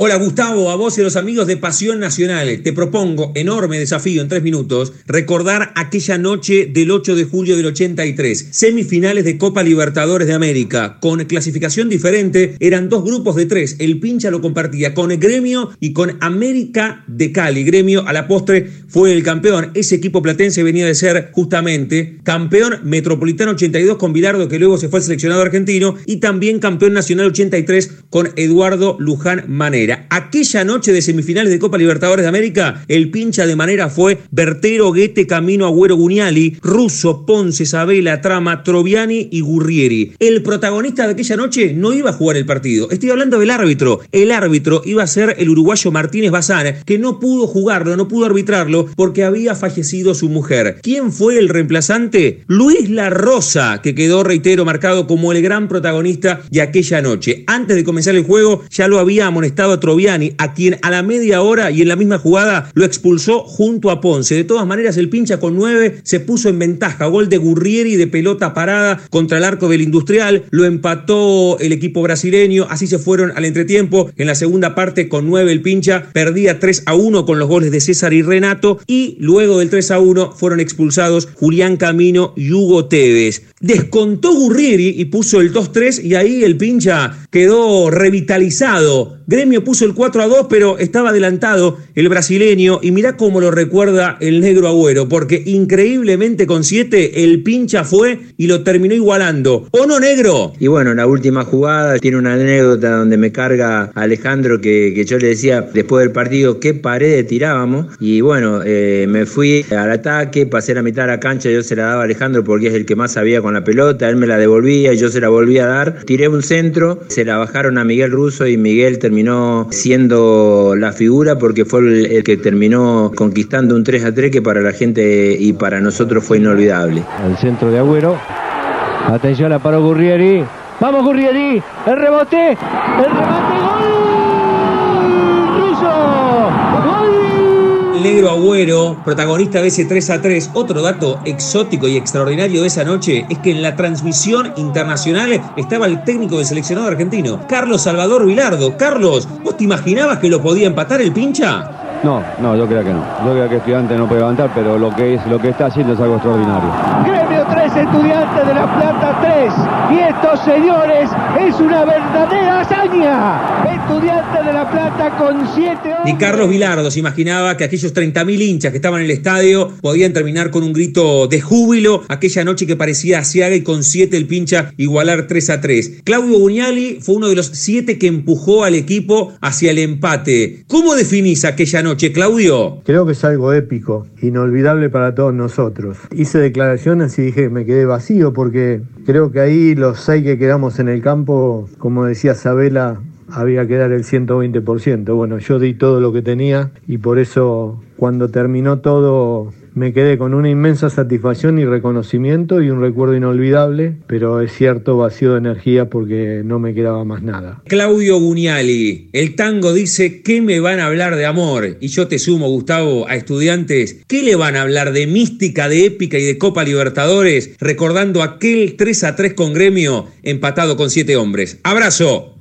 Hola Gustavo, a vos y a los amigos de Pasión Nacional. Te propongo, enorme desafío en tres minutos, recordar aquella noche del 8 de julio del 83, semifinales de Copa Libertadores de América, con clasificación diferente, eran dos grupos de tres, el pincha lo compartía con el Gremio y con América de Cali. Gremio a la postre fue el campeón, ese equipo platense venía de ser justamente campeón metropolitano 82 con Bilardo, que luego se fue al seleccionado argentino, y también campeón nacional 83 con Eduardo Luján Manera. Aquella noche de semifinales de Copa Libertadores de América, el pincha de manera fue Bertero, Guete, Camino, Agüero, Guniali, Russo, Ponce, Sabela, Trama, Troviani y Gurrieri. El protagonista de aquella noche no iba a jugar el partido. Estoy hablando del árbitro. El árbitro iba a ser el uruguayo Martínez Bazán, que no pudo jugarlo, no pudo arbitrarlo porque había fallecido su mujer. ¿Quién fue el reemplazante? Luis La Rosa, que quedó, reitero, marcado como el gran protagonista de aquella noche. Antes de comenzar el juego, ya lo había amonestado Troviani, a quien a la media hora y en la misma jugada lo expulsó junto a Ponce. De todas maneras, el pincha con nueve se puso en ventaja. Gol de Gurrieri de pelota parada contra el arco del Industrial. Lo empató el equipo brasileño. Así se fueron al entretiempo. En la segunda parte, con nueve el pincha perdía 3 a 1 con los goles de César y Renato. Y luego del 3 a 1 fueron expulsados Julián Camino y Hugo Tevez. Descontó Gurrieri y puso el 2-3 y ahí el pincha quedó revitalizado. Gremio puso el 4 a 2, pero estaba adelantado el brasileño y mirá cómo lo recuerda el negro Agüero, porque increíblemente con 7 el pincha fue y lo terminó igualando. ¿O no, negro? Y bueno, la última jugada tiene una anécdota donde me carga Alejandro que, que yo le decía después del partido qué paredes tirábamos y bueno, eh, me fui al ataque, pasé la mitad de la cancha, yo se la daba a Alejandro porque es el que más sabía con la pelota, él me la devolvía y yo se la volvía a dar. Tiré un centro, se la bajaron a Miguel Russo y Miguel terminó terminó siendo la figura porque fue el, que terminó conquistando un 3 a 3 que para la gente y para nosotros fue inolvidable. Al centro de Agüero. Atención, la paró Gurrieri. Vamos Gurrieri. El rebote. El rebote. Gol. Negro Agüero, protagonista de ese 3 a 3. Otro dato exótico y extraordinario de esa noche es que en la transmisión internacional estaba el técnico del seleccionado argentino, Carlos Salvador Vilardo. Carlos, ¿vos te imaginabas que lo podía empatar el pincha? No, no, yo creo que no. Yo creo que estudiante no puede levantar, pero lo que es lo que está haciendo es algo extraordinario. Gremio 3, estudiante de la Plata 3. Y estos señores es una verdadera hazaña. Estudiante de la Plata con 7 Ni Carlos Vilardo se imaginaba que aquellos 30.000 hinchas que estaban en el estadio podían terminar con un grito de júbilo aquella noche que parecía asiaga y con 7 el pincha igualar 3 a 3. Claudio Buñali fue uno de los 7 que empujó al equipo hacia el empate. ¿Cómo definís aquella noche? Claudio? Creo que es algo épico, inolvidable para todos nosotros. Hice declaraciones y dije que me quedé vacío porque creo que ahí los seis que quedamos en el campo, como decía Sabela, había que dar el 120%. Bueno, yo di todo lo que tenía y por eso cuando terminó todo me quedé con una inmensa satisfacción y reconocimiento y un recuerdo inolvidable, pero es cierto vacío de energía porque no me quedaba más nada. Claudio Guñali, el tango dice, ¿qué me van a hablar de amor? Y yo te sumo, Gustavo, a estudiantes, ¿qué le van a hablar de mística, de épica y de Copa Libertadores, recordando aquel 3 a 3 con gremio empatado con siete hombres? Abrazo.